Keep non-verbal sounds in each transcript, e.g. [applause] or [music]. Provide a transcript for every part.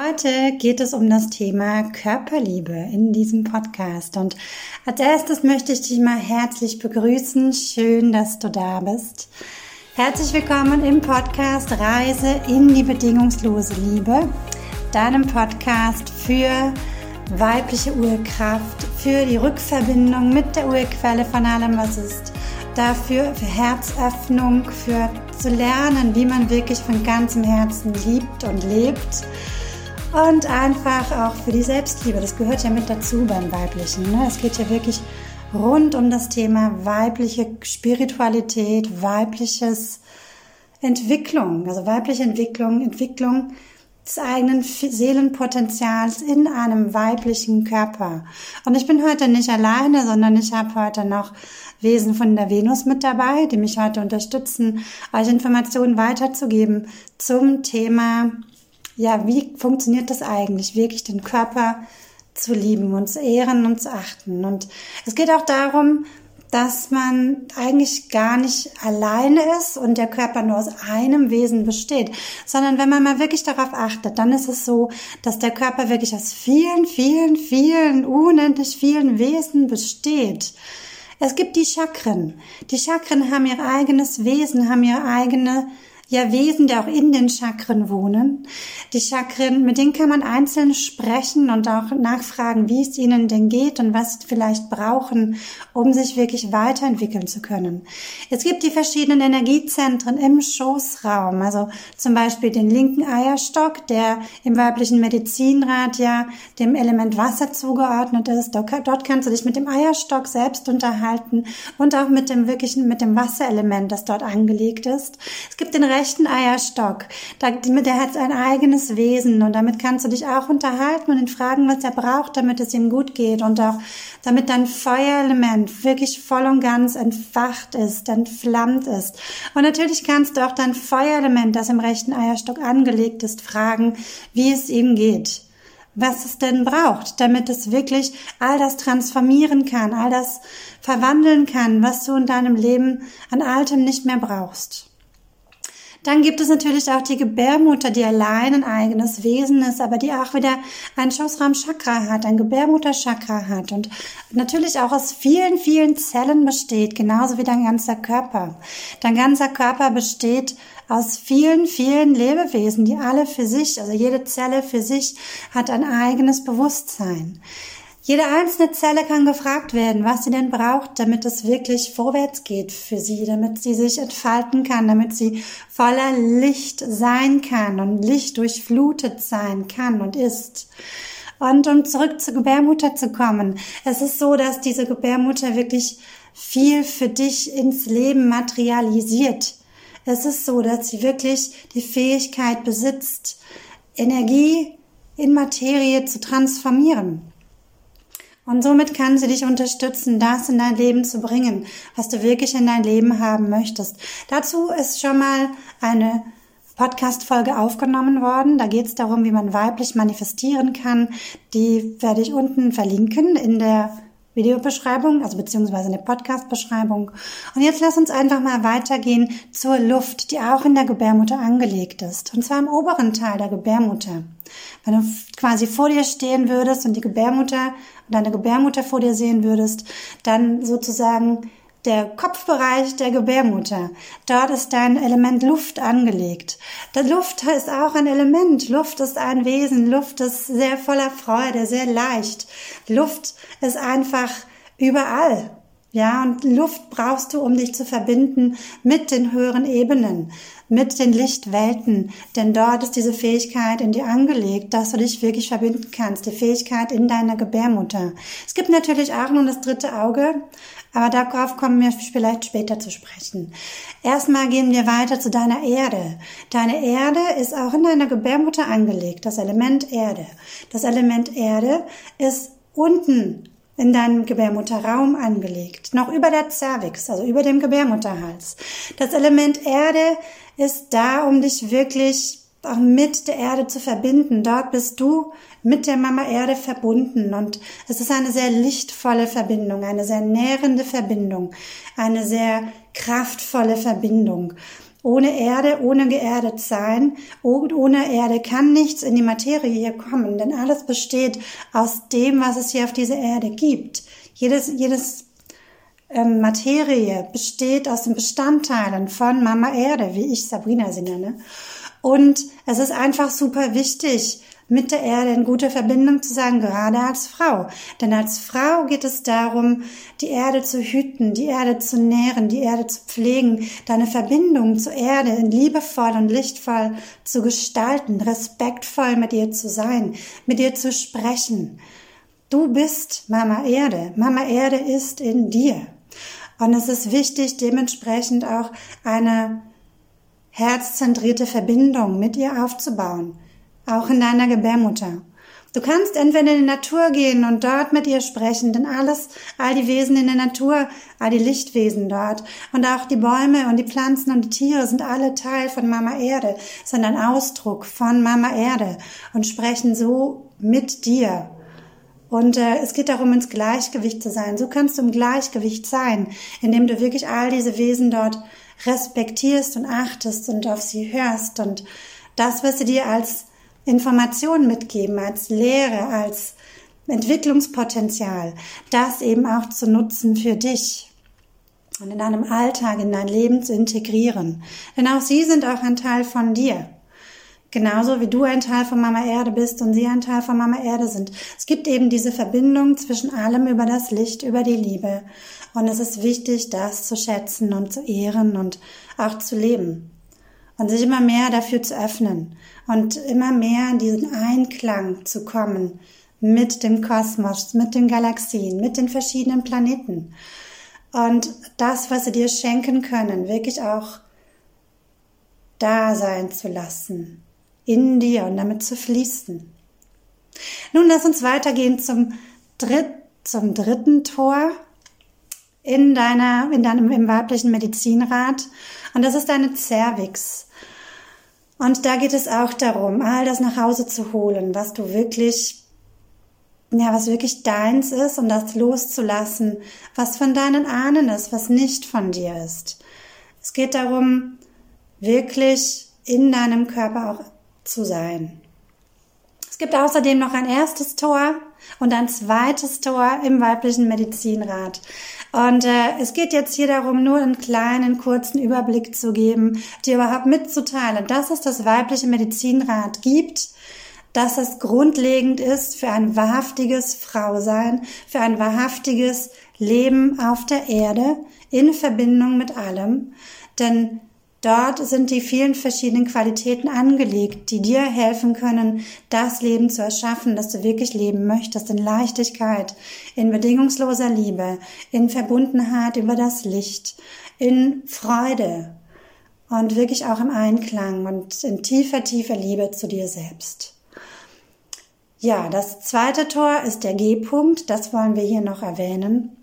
Heute geht es um das Thema Körperliebe in diesem Podcast. Und als erstes möchte ich dich mal herzlich begrüßen. Schön, dass du da bist. Herzlich willkommen im Podcast Reise in die bedingungslose Liebe, deinem Podcast für weibliche Urkraft, für die Rückverbindung mit der Urquelle von allem, was ist, dafür für Herzöffnung, für zu lernen, wie man wirklich von ganzem Herzen liebt und lebt und einfach auch für die Selbstliebe. Das gehört ja mit dazu beim Weiblichen. Ne? Es geht ja wirklich rund um das Thema weibliche Spiritualität, weibliches Entwicklung, also weibliche Entwicklung, Entwicklung des eigenen Seelenpotenzials in einem weiblichen Körper. Und ich bin heute nicht alleine, sondern ich habe heute noch Wesen von der Venus mit dabei, die mich heute unterstützen, euch Informationen weiterzugeben zum Thema ja, wie funktioniert das eigentlich, wirklich den Körper zu lieben und zu ehren und zu achten. Und es geht auch darum, dass man eigentlich gar nicht alleine ist und der Körper nur aus einem Wesen besteht, sondern wenn man mal wirklich darauf achtet, dann ist es so, dass der Körper wirklich aus vielen, vielen, vielen, unendlich vielen Wesen besteht. Es gibt die Chakren. Die Chakren haben ihr eigenes Wesen, haben ihre eigene ja Wesen, die auch in den Chakren wohnen. Die Chakren, mit denen kann man einzeln sprechen und auch nachfragen, wie es ihnen denn geht und was sie vielleicht brauchen, um sich wirklich weiterentwickeln zu können. Es gibt die verschiedenen Energiezentren im Schoßraum, also zum Beispiel den linken Eierstock, der im weiblichen Medizinrat ja dem Element Wasser zugeordnet ist. Dort kannst du dich mit dem Eierstock selbst unterhalten und auch mit dem wirklichen, mit dem Wasserelement, das dort angelegt ist. Es gibt den rechten Eierstock. Der hat ein eigenes Wesen und damit kannst du dich auch unterhalten und ihn fragen, was er braucht, damit es ihm gut geht und auch damit dein Feuerelement wirklich voll und ganz entfacht ist, entflammt ist. Und natürlich kannst du auch dein Feuerelement, das im rechten Eierstock angelegt ist, fragen, wie es ihm geht was es denn braucht, damit es wirklich all das transformieren kann, all das verwandeln kann, was du in deinem Leben an Altem nicht mehr brauchst. Dann gibt es natürlich auch die Gebärmutter, die allein ein eigenes Wesen ist, aber die auch wieder ein Schoßraum-Chakra hat, ein Gebärmutter-Chakra hat und natürlich auch aus vielen, vielen Zellen besteht, genauso wie dein ganzer Körper. Dein ganzer Körper besteht aus vielen, vielen Lebewesen, die alle für sich, also jede Zelle für sich hat ein eigenes Bewusstsein. Jede einzelne Zelle kann gefragt werden, was sie denn braucht, damit es wirklich vorwärts geht für sie, damit sie sich entfalten kann, damit sie voller Licht sein kann und Licht durchflutet sein kann und ist. Und um zurück zur Gebärmutter zu kommen, es ist so, dass diese Gebärmutter wirklich viel für dich ins Leben materialisiert. Es ist so, dass sie wirklich die Fähigkeit besitzt, Energie in Materie zu transformieren. Und somit kann sie dich unterstützen, das in dein Leben zu bringen, was du wirklich in dein Leben haben möchtest. Dazu ist schon mal eine Podcast-Folge aufgenommen worden. Da geht es darum, wie man weiblich manifestieren kann. Die werde ich unten verlinken in der Videobeschreibung, also beziehungsweise in der Podcast-Beschreibung. Und jetzt lass uns einfach mal weitergehen zur Luft, die auch in der Gebärmutter angelegt ist. Und zwar im oberen Teil der Gebärmutter. Wenn du quasi vor dir stehen würdest und die Gebärmutter, deine Gebärmutter vor dir sehen würdest, dann sozusagen der Kopfbereich der Gebärmutter. Dort ist dein Element Luft angelegt. Der Luft ist auch ein Element. Luft ist ein Wesen. Luft ist sehr voller Freude, sehr leicht. Luft ist einfach überall. Ja, und Luft brauchst du, um dich zu verbinden mit den höheren Ebenen, mit den Lichtwelten, denn dort ist diese Fähigkeit in dir angelegt, dass du dich wirklich verbinden kannst, die Fähigkeit in deiner Gebärmutter. Es gibt natürlich auch nun das dritte Auge, aber darauf kommen wir vielleicht später zu sprechen. Erstmal gehen wir weiter zu deiner Erde. Deine Erde ist auch in deiner Gebärmutter angelegt, das Element Erde. Das Element Erde ist unten in deinem Gebärmutterraum angelegt, noch über der Cervix, also über dem Gebärmutterhals. Das Element Erde ist da, um dich wirklich auch mit der Erde zu verbinden. Dort bist du mit der Mama Erde verbunden und es ist eine sehr lichtvolle Verbindung, eine sehr nährende Verbindung, eine sehr kraftvolle Verbindung. Ohne Erde, ohne geerdet sein, ohne Erde kann nichts in die Materie hier kommen, denn alles besteht aus dem, was es hier auf dieser Erde gibt. Jedes, jedes ähm, Materie besteht aus den Bestandteilen von Mama Erde, wie ich Sabrina sie nenne. Und es ist einfach super wichtig, mit der Erde in guter Verbindung zu sein, gerade als Frau. Denn als Frau geht es darum, die Erde zu hüten, die Erde zu nähren, die Erde zu pflegen, deine Verbindung zur Erde liebevoll und lichtvoll zu gestalten, respektvoll mit ihr zu sein, mit ihr zu sprechen. Du bist Mama Erde. Mama Erde ist in dir. Und es ist wichtig, dementsprechend auch eine herzzentrierte Verbindung mit ihr aufzubauen, auch in deiner Gebärmutter. Du kannst entweder in die Natur gehen und dort mit ihr sprechen, denn alles, all die Wesen in der Natur, all die Lichtwesen dort und auch die Bäume und die Pflanzen und die Tiere sind alle Teil von Mama Erde, sind ein Ausdruck von Mama Erde und sprechen so mit dir. Und äh, es geht darum, ins Gleichgewicht zu sein. So kannst du im Gleichgewicht sein, indem du wirklich all diese Wesen dort respektierst und achtest und auf sie hörst und das, was sie dir als Information mitgeben, als Lehre, als Entwicklungspotenzial, das eben auch zu nutzen für dich und in deinem Alltag, in dein Leben zu integrieren. Denn auch sie sind auch ein Teil von dir. Genauso wie du ein Teil von Mama Erde bist und sie ein Teil von Mama Erde sind. Es gibt eben diese Verbindung zwischen allem über das Licht, über die Liebe. Und es ist wichtig, das zu schätzen und zu ehren und auch zu leben. Und sich immer mehr dafür zu öffnen und immer mehr in diesen Einklang zu kommen mit dem Kosmos, mit den Galaxien, mit den verschiedenen Planeten. Und das, was sie dir schenken können, wirklich auch da sein zu lassen in dir und damit zu fließen. Nun lass uns weitergehen zum, dritt, zum dritten Tor in deiner, in deinem, im weiblichen Medizinrat. Und das ist deine Cervix. Und da geht es auch darum, all das nach Hause zu holen, was du wirklich, ja, was wirklich deins ist und das loszulassen, was von deinen Ahnen ist, was nicht von dir ist. Es geht darum, wirklich in deinem Körper auch zu sein. Es gibt außerdem noch ein erstes Tor und ein zweites Tor im weiblichen Medizinrat. Und äh, es geht jetzt hier darum, nur einen kleinen, kurzen Überblick zu geben, dir überhaupt mitzuteilen, dass es das weibliche Medizinrat gibt, dass es grundlegend ist für ein wahrhaftiges Frausein, für ein wahrhaftiges Leben auf der Erde in Verbindung mit allem. Denn Dort sind die vielen verschiedenen Qualitäten angelegt, die dir helfen können, das Leben zu erschaffen, das du wirklich leben möchtest, in Leichtigkeit, in bedingungsloser Liebe, in Verbundenheit über das Licht, in Freude und wirklich auch im Einklang und in tiefer, tiefer Liebe zu dir selbst. Ja, das zweite Tor ist der G-Punkt, das wollen wir hier noch erwähnen.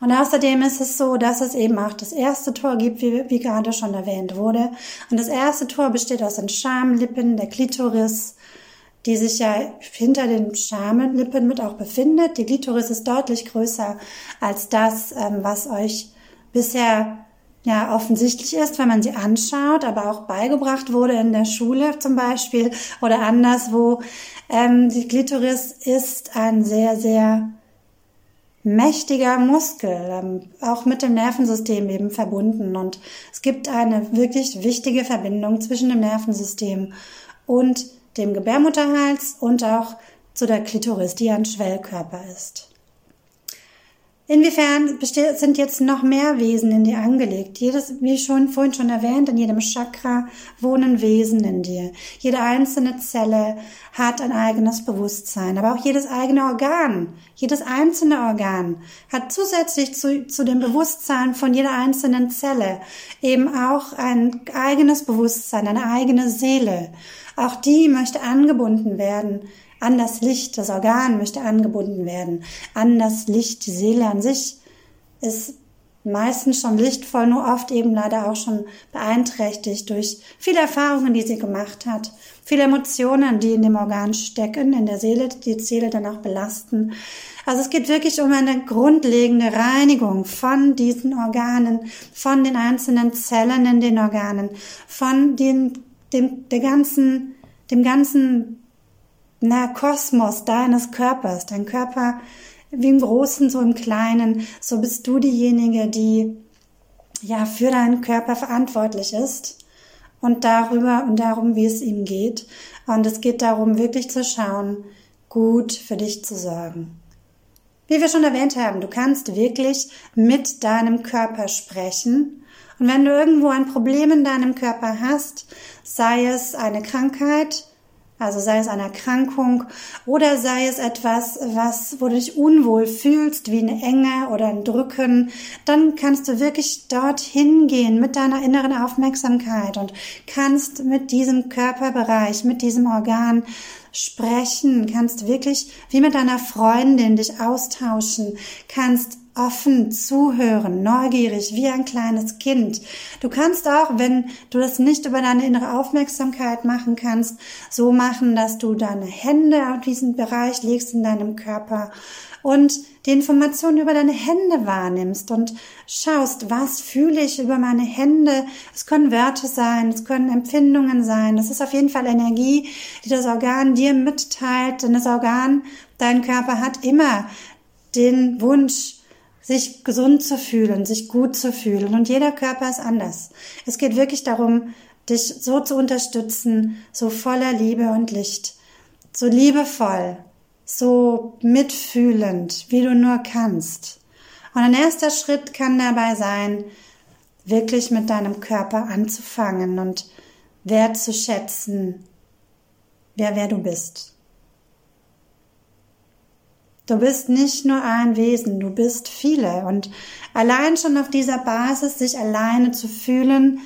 Und außerdem ist es so, dass es eben auch das erste Tor gibt, wie, wie gerade schon erwähnt wurde. Und das erste Tor besteht aus den Schamlippen, der Klitoris, die sich ja hinter den Schamlippen mit auch befindet. Die Klitoris ist deutlich größer als das, ähm, was euch bisher ja offensichtlich ist, wenn man sie anschaut, aber auch beigebracht wurde in der Schule zum Beispiel oder anderswo. Ähm, die Klitoris ist ein sehr, sehr mächtiger Muskel, ähm, auch mit dem Nervensystem eben verbunden. Und es gibt eine wirklich wichtige Verbindung zwischen dem Nervensystem und dem Gebärmutterhals und auch zu der Klitoris, die ein Schwellkörper ist. Inwiefern sind jetzt noch mehr Wesen in dir angelegt? Jedes, wie schon vorhin schon erwähnt, in jedem Chakra wohnen Wesen in dir. Jede einzelne Zelle hat ein eigenes Bewusstsein, aber auch jedes eigene Organ, jedes einzelne Organ hat zusätzlich zu, zu dem Bewusstsein von jeder einzelnen Zelle eben auch ein eigenes Bewusstsein, eine eigene Seele. Auch die möchte angebunden werden an das Licht. Das Organ möchte angebunden werden an das Licht. Die Seele an sich ist meistens schon lichtvoll, nur oft eben leider auch schon beeinträchtigt durch viele Erfahrungen, die sie gemacht hat, viele Emotionen, die in dem Organ stecken, in der Seele, die Seele dann auch belasten. Also es geht wirklich um eine grundlegende Reinigung von diesen Organen, von den einzelnen Zellen in den Organen, von den, dem, der ganzen, dem ganzen na, Kosmos deines Körpers. Dein Körper wie im Großen, so im Kleinen, so bist du diejenige, die ja für deinen Körper verantwortlich ist und darüber und darum, wie es ihm geht. Und es geht darum, wirklich zu schauen, gut für dich zu sorgen. Wie wir schon erwähnt haben, du kannst wirklich mit deinem Körper sprechen. Und wenn du irgendwo ein Problem in deinem Körper hast, sei es eine Krankheit, also sei es eine Erkrankung oder sei es etwas, was, wo du dich unwohl fühlst, wie eine Enge oder ein Drücken, dann kannst du wirklich dorthin gehen mit deiner inneren Aufmerksamkeit und kannst mit diesem Körperbereich, mit diesem Organ sprechen, kannst wirklich wie mit deiner Freundin dich austauschen, kannst offen zuhören, neugierig, wie ein kleines Kind. Du kannst auch, wenn du das nicht über deine innere Aufmerksamkeit machen kannst, so machen, dass du deine Hände auf diesen Bereich legst in deinem Körper und die Informationen über deine Hände wahrnimmst und schaust, was fühle ich über meine Hände. Es können Wörter sein, es können Empfindungen sein. Das ist auf jeden Fall Energie, die das Organ dir mitteilt, denn das Organ, dein Körper hat immer den Wunsch, sich gesund zu fühlen, sich gut zu fühlen. Und jeder Körper ist anders. Es geht wirklich darum, dich so zu unterstützen, so voller Liebe und Licht, so liebevoll, so mitfühlend, wie du nur kannst. Und ein erster Schritt kann dabei sein, wirklich mit deinem Körper anzufangen und wertzuschätzen, wer wer du bist. Du bist nicht nur ein Wesen, du bist viele. Und allein schon auf dieser Basis, sich alleine zu fühlen,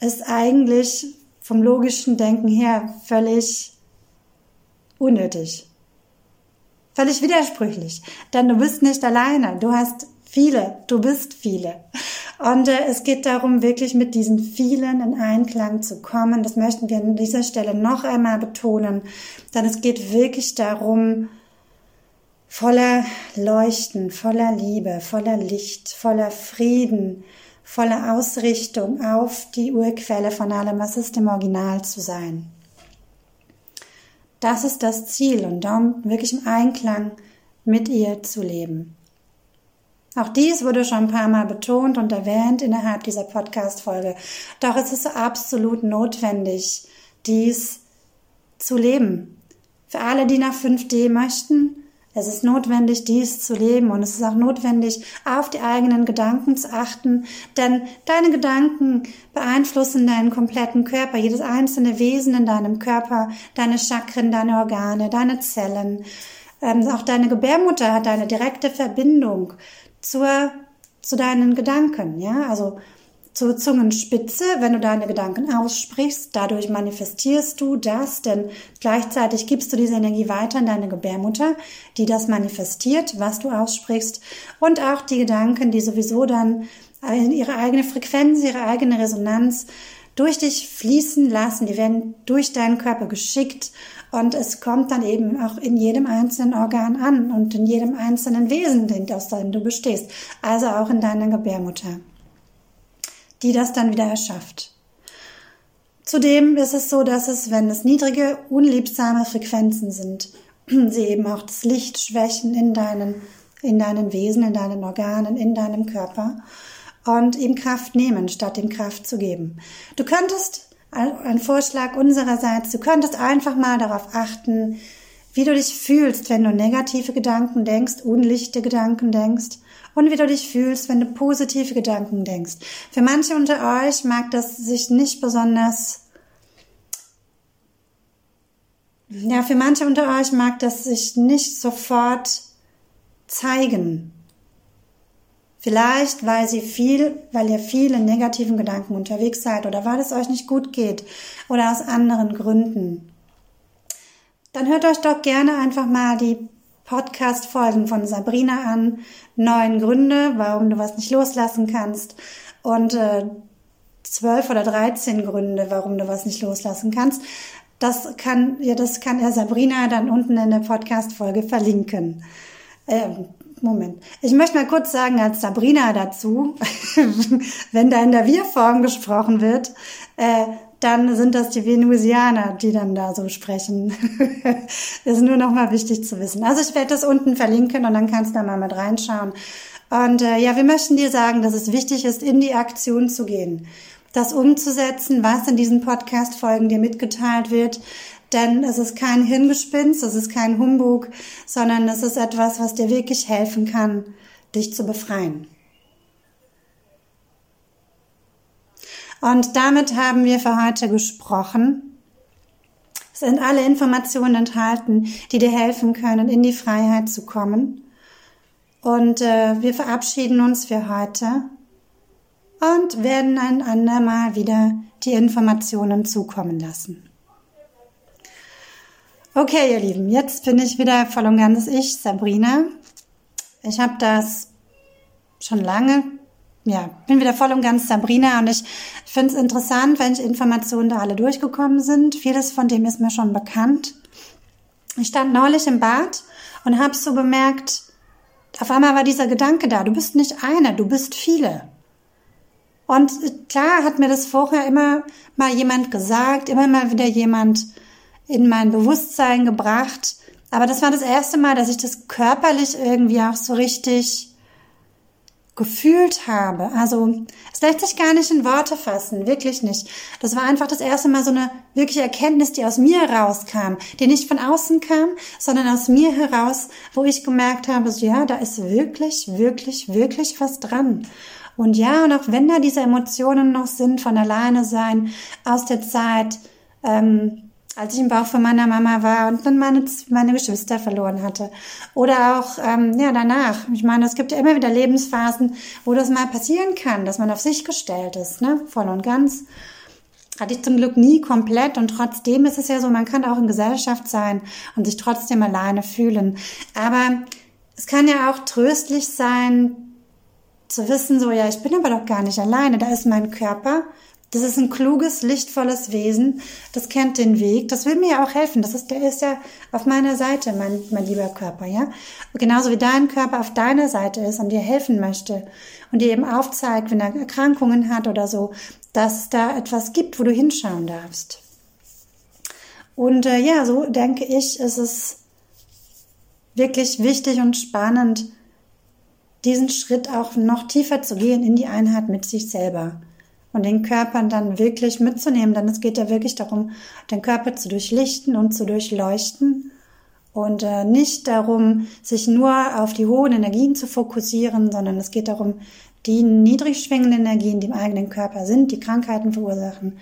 ist eigentlich vom logischen Denken her völlig unnötig. Völlig widersprüchlich. Denn du bist nicht alleine. Du hast viele. Du bist viele. Und äh, es geht darum, wirklich mit diesen vielen in Einklang zu kommen. Das möchten wir an dieser Stelle noch einmal betonen. Denn es geht wirklich darum, voller Leuchten, voller Liebe, voller Licht, voller Frieden, voller Ausrichtung auf die Urquelle von allem, was ist im Original zu sein. Das ist das Ziel und darum wirklich im Einklang mit ihr zu leben. Auch dies wurde schon ein paar Mal betont und erwähnt innerhalb dieser Podcast-Folge. Doch es ist absolut notwendig, dies zu leben. Für alle, die nach 5D möchten, es ist notwendig, dies zu leben und es ist auch notwendig, auf die eigenen Gedanken zu achten, denn deine Gedanken beeinflussen deinen kompletten Körper, jedes einzelne Wesen in deinem Körper, deine Chakren, deine Organe, deine Zellen. Ähm, auch deine Gebärmutter hat eine direkte Verbindung zur, zu deinen Gedanken, ja, also zur Zungenspitze, wenn du deine Gedanken aussprichst. Dadurch manifestierst du das, denn gleichzeitig gibst du diese Energie weiter in deine Gebärmutter, die das manifestiert, was du aussprichst. Und auch die Gedanken, die sowieso dann ihre eigene Frequenz, ihre eigene Resonanz durch dich fließen lassen. Die werden durch deinen Körper geschickt und es kommt dann eben auch in jedem einzelnen Organ an und in jedem einzelnen Wesen, aus dem du bestehst. Also auch in deiner Gebärmutter die das dann wieder erschafft. Zudem ist es so, dass es, wenn es niedrige, unliebsame Frequenzen sind, [clears throat] sie eben auch das Licht schwächen in deinen, in deinen Wesen, in deinen Organen, in deinem Körper und ihm Kraft nehmen, statt ihm Kraft zu geben. Du könntest, ein Vorschlag unsererseits, du könntest einfach mal darauf achten, wie du dich fühlst, wenn du negative Gedanken denkst, unlichte Gedanken denkst und wie du dich fühlst, wenn du positive Gedanken denkst. Für manche unter euch mag das sich nicht besonders ja, für manche unter euch mag das sich nicht sofort zeigen. Vielleicht, weil sie viel, weil ihr viele negativen Gedanken unterwegs seid oder weil es euch nicht gut geht oder aus anderen Gründen. Dann hört euch doch gerne einfach mal die Podcast-Folgen von Sabrina an. Neun Gründe, warum du was nicht loslassen kannst. Und äh, zwölf oder dreizehn Gründe, warum du was nicht loslassen kannst. Das kann, ja, das kann er Sabrina dann unten in der Podcast-Folge verlinken. Äh, Moment. Ich möchte mal kurz sagen, als Sabrina dazu, [laughs] wenn da in der Wir-Form gesprochen wird, äh, dann sind das die Venusianer, die dann da so sprechen. [laughs] ist nur noch mal wichtig zu wissen. Also ich werde das unten verlinken und dann kannst du da mal mit reinschauen. Und äh, ja, wir möchten dir sagen, dass es wichtig ist, in die Aktion zu gehen, das umzusetzen, was in diesen Podcast-Folgen dir mitgeteilt wird. Denn es ist kein Hirngespinst, es ist kein Humbug, sondern es ist etwas, was dir wirklich helfen kann, dich zu befreien. Und damit haben wir für heute gesprochen. Es sind alle Informationen enthalten, die dir helfen können, in die Freiheit zu kommen. Und äh, wir verabschieden uns für heute und werden ein andermal wieder die Informationen zukommen lassen. Okay, ihr Lieben, jetzt bin ich wieder voll und ganz ich, Sabrina. Ich habe das schon lange ja, bin wieder voll und ganz Sabrina und ich finde es interessant, welche Informationen da alle durchgekommen sind. Vieles von dem ist mir schon bekannt. Ich stand neulich im Bad und habe so bemerkt, auf einmal war dieser Gedanke da, du bist nicht eine, du bist viele. Und klar hat mir das vorher immer mal jemand gesagt, immer mal wieder jemand in mein Bewusstsein gebracht. Aber das war das erste Mal, dass ich das körperlich irgendwie auch so richtig gefühlt habe. Also es lässt sich gar nicht in Worte fassen, wirklich nicht. Das war einfach das erste Mal so eine wirkliche Erkenntnis, die aus mir herauskam, die nicht von außen kam, sondern aus mir heraus, wo ich gemerkt habe, so ja, da ist wirklich, wirklich, wirklich was dran. Und ja, und auch wenn da diese Emotionen noch sind von alleine sein, aus der Zeit, ähm, als ich im Bauch von meiner Mama war und dann meine, meine Geschwister verloren hatte. Oder auch ähm, ja danach. Ich meine, es gibt ja immer wieder Lebensphasen, wo das mal passieren kann, dass man auf sich gestellt ist, ne? voll und ganz. Hatte ich zum Glück nie komplett und trotzdem ist es ja so, man kann auch in Gesellschaft sein und sich trotzdem alleine fühlen. Aber es kann ja auch tröstlich sein, zu wissen, so, ja, ich bin aber doch gar nicht alleine, da ist mein Körper das ist ein kluges, lichtvolles Wesen. Das kennt den Weg. Das will mir ja auch helfen. Das ist, der ist ja auf meiner Seite, mein, mein lieber Körper, ja. genauso wie dein Körper auf deiner Seite ist und dir helfen möchte und dir eben aufzeigt, wenn er Erkrankungen hat oder so, dass da etwas gibt, wo du hinschauen darfst. Und äh, ja, so denke ich, ist es wirklich wichtig und spannend, diesen Schritt auch noch tiefer zu gehen in die Einheit mit sich selber und den Körper dann wirklich mitzunehmen. Denn es geht ja wirklich darum, den Körper zu durchlichten und zu durchleuchten und äh, nicht darum, sich nur auf die hohen Energien zu fokussieren, sondern es geht darum, die niedrig schwingenden Energien, die im eigenen Körper sind, die Krankheiten verursachen,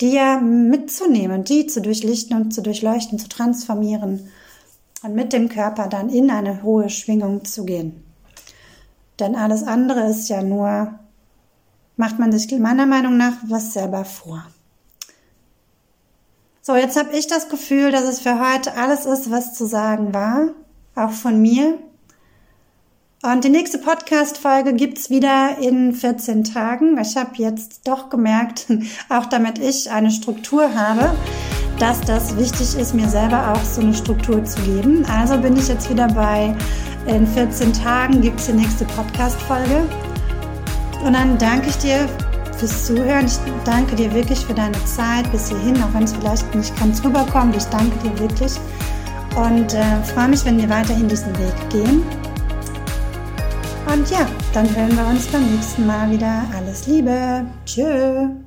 die ja mitzunehmen, die zu durchlichten und zu durchleuchten, zu transformieren und mit dem Körper dann in eine hohe Schwingung zu gehen. Denn alles andere ist ja nur macht man sich meiner Meinung nach was selber vor. So, jetzt habe ich das Gefühl, dass es für heute alles ist, was zu sagen war, auch von mir. Und die nächste Podcast-Folge gibt's wieder in 14 Tagen. Ich habe jetzt doch gemerkt, [laughs] auch damit ich eine Struktur habe, dass das wichtig ist, mir selber auch so eine Struktur zu geben. Also bin ich jetzt wieder bei, in 14 Tagen gibt's die nächste Podcast-Folge. Und dann danke ich dir fürs Zuhören. Ich danke dir wirklich für deine Zeit bis hierhin, auch wenn es vielleicht nicht ganz rüberkommt. Ich danke dir wirklich und äh, freue mich, wenn wir weiterhin diesen Weg gehen. Und ja, dann hören wir uns beim nächsten Mal wieder. Alles Liebe. Tschö.